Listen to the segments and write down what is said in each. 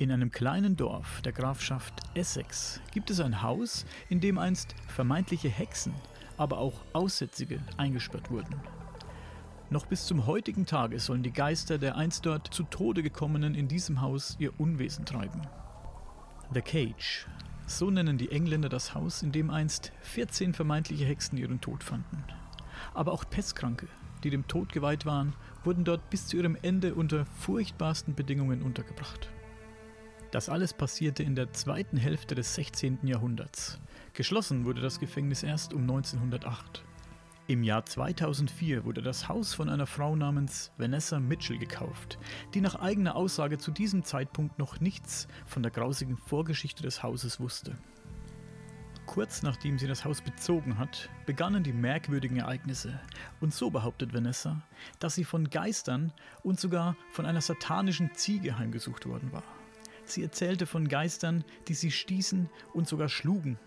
In einem kleinen Dorf der Grafschaft Essex gibt es ein Haus, in dem einst vermeintliche Hexen, aber auch Aussätzige eingesperrt wurden. Noch bis zum heutigen Tage sollen die Geister der einst dort zu Tode gekommenen in diesem Haus ihr Unwesen treiben. The Cage, so nennen die Engländer das Haus, in dem einst 14 vermeintliche Hexen ihren Tod fanden. Aber auch Pestkranke, die dem Tod geweiht waren, wurden dort bis zu ihrem Ende unter furchtbarsten Bedingungen untergebracht. Das alles passierte in der zweiten Hälfte des 16. Jahrhunderts. Geschlossen wurde das Gefängnis erst um 1908. Im Jahr 2004 wurde das Haus von einer Frau namens Vanessa Mitchell gekauft, die nach eigener Aussage zu diesem Zeitpunkt noch nichts von der grausigen Vorgeschichte des Hauses wusste. Kurz nachdem sie das Haus bezogen hat, begannen die merkwürdigen Ereignisse. Und so behauptet Vanessa, dass sie von Geistern und sogar von einer satanischen Ziege heimgesucht worden war. Sie erzählte von Geistern, die sie stießen und sogar schlugen.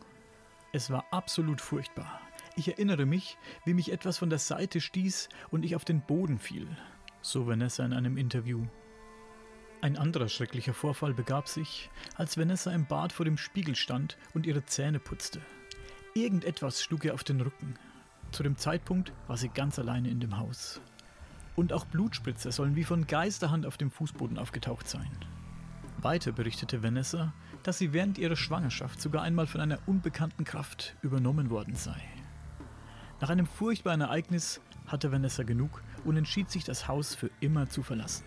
Es war absolut furchtbar. Ich erinnere mich, wie mich etwas von der Seite stieß und ich auf den Boden fiel. So Vanessa in einem Interview. Ein anderer schrecklicher Vorfall begab sich, als Vanessa im Bad vor dem Spiegel stand und ihre Zähne putzte. Irgendetwas schlug ihr auf den Rücken. Zu dem Zeitpunkt war sie ganz alleine in dem Haus. Und auch Blutspritzer sollen wie von Geisterhand auf dem Fußboden aufgetaucht sein. Weiter berichtete Vanessa, dass sie während ihrer Schwangerschaft sogar einmal von einer unbekannten Kraft übernommen worden sei. Nach einem furchtbaren Ereignis hatte Vanessa genug und entschied sich, das Haus für immer zu verlassen.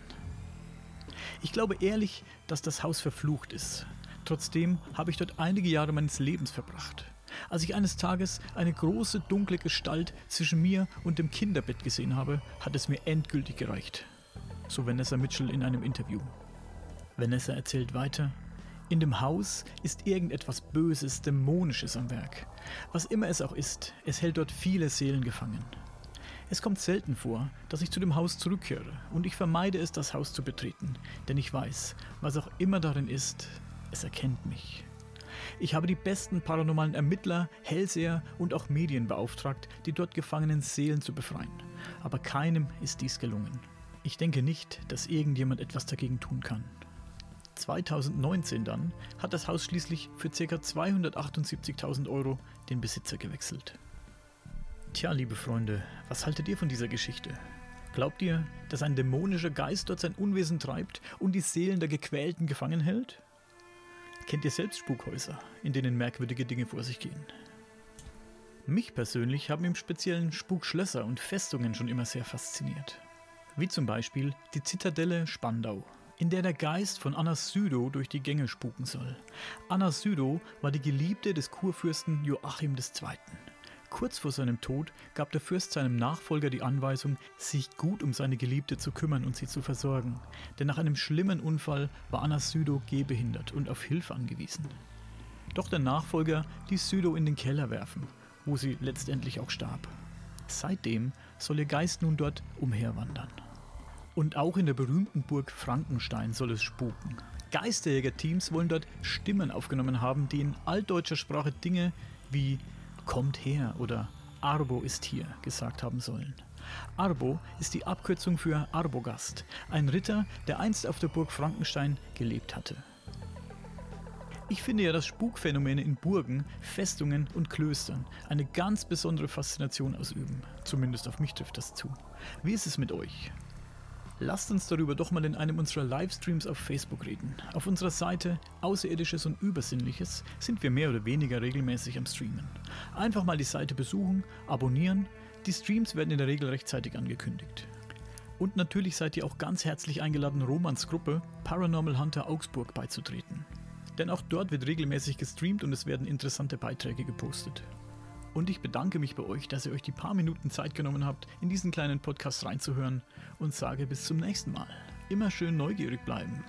Ich glaube ehrlich, dass das Haus verflucht ist. Trotzdem habe ich dort einige Jahre meines Lebens verbracht. Als ich eines Tages eine große dunkle Gestalt zwischen mir und dem Kinderbett gesehen habe, hat es mir endgültig gereicht. So Vanessa Mitchell in einem Interview. Vanessa erzählt weiter, in dem Haus ist irgendetwas Böses, Dämonisches am Werk. Was immer es auch ist, es hält dort viele Seelen gefangen. Es kommt selten vor, dass ich zu dem Haus zurückkehre und ich vermeide es, das Haus zu betreten, denn ich weiß, was auch immer darin ist, es erkennt mich. Ich habe die besten paranormalen Ermittler, Hellseher und auch Medien beauftragt, die dort gefangenen Seelen zu befreien. Aber keinem ist dies gelungen. Ich denke nicht, dass irgendjemand etwas dagegen tun kann. 2019 dann hat das Haus schließlich für ca. 278.000 Euro den Besitzer gewechselt. Tja, liebe Freunde, was haltet ihr von dieser Geschichte? Glaubt ihr, dass ein dämonischer Geist dort sein Unwesen treibt und die Seelen der Gequälten gefangen hält? Kennt ihr selbst Spukhäuser, in denen merkwürdige Dinge vor sich gehen? Mich persönlich haben im Speziellen Spukschlösser und Festungen schon immer sehr fasziniert. Wie zum Beispiel die Zitadelle Spandau in der der Geist von Anna Südow durch die Gänge spuken soll. Anna Südow war die Geliebte des Kurfürsten Joachim II. Kurz vor seinem Tod gab der Fürst seinem Nachfolger die Anweisung, sich gut um seine Geliebte zu kümmern und sie zu versorgen, denn nach einem schlimmen Unfall war Anna Südow gehbehindert und auf Hilfe angewiesen. Doch der Nachfolger ließ Südow in den Keller werfen, wo sie letztendlich auch starb. Seitdem soll ihr Geist nun dort umherwandern. Und auch in der berühmten Burg Frankenstein soll es spuken. Geisterjäger-Teams wollen dort Stimmen aufgenommen haben, die in altdeutscher Sprache Dinge wie kommt her oder Arbo ist hier gesagt haben sollen. Arbo ist die Abkürzung für Arbogast, ein Ritter, der einst auf der Burg Frankenstein gelebt hatte. Ich finde ja, dass Spukphänomene in Burgen, Festungen und Klöstern eine ganz besondere Faszination ausüben. Zumindest auf mich trifft das zu. Wie ist es mit euch? Lasst uns darüber doch mal in einem unserer Livestreams auf Facebook reden. Auf unserer Seite Außerirdisches und Übersinnliches sind wir mehr oder weniger regelmäßig am Streamen. Einfach mal die Seite besuchen, abonnieren. Die Streams werden in der Regel rechtzeitig angekündigt. Und natürlich seid ihr auch ganz herzlich eingeladen, Romans Gruppe Paranormal Hunter Augsburg beizutreten. Denn auch dort wird regelmäßig gestreamt und es werden interessante Beiträge gepostet. Und ich bedanke mich bei euch, dass ihr euch die paar Minuten Zeit genommen habt, in diesen kleinen Podcast reinzuhören und sage bis zum nächsten Mal. Immer schön neugierig bleiben.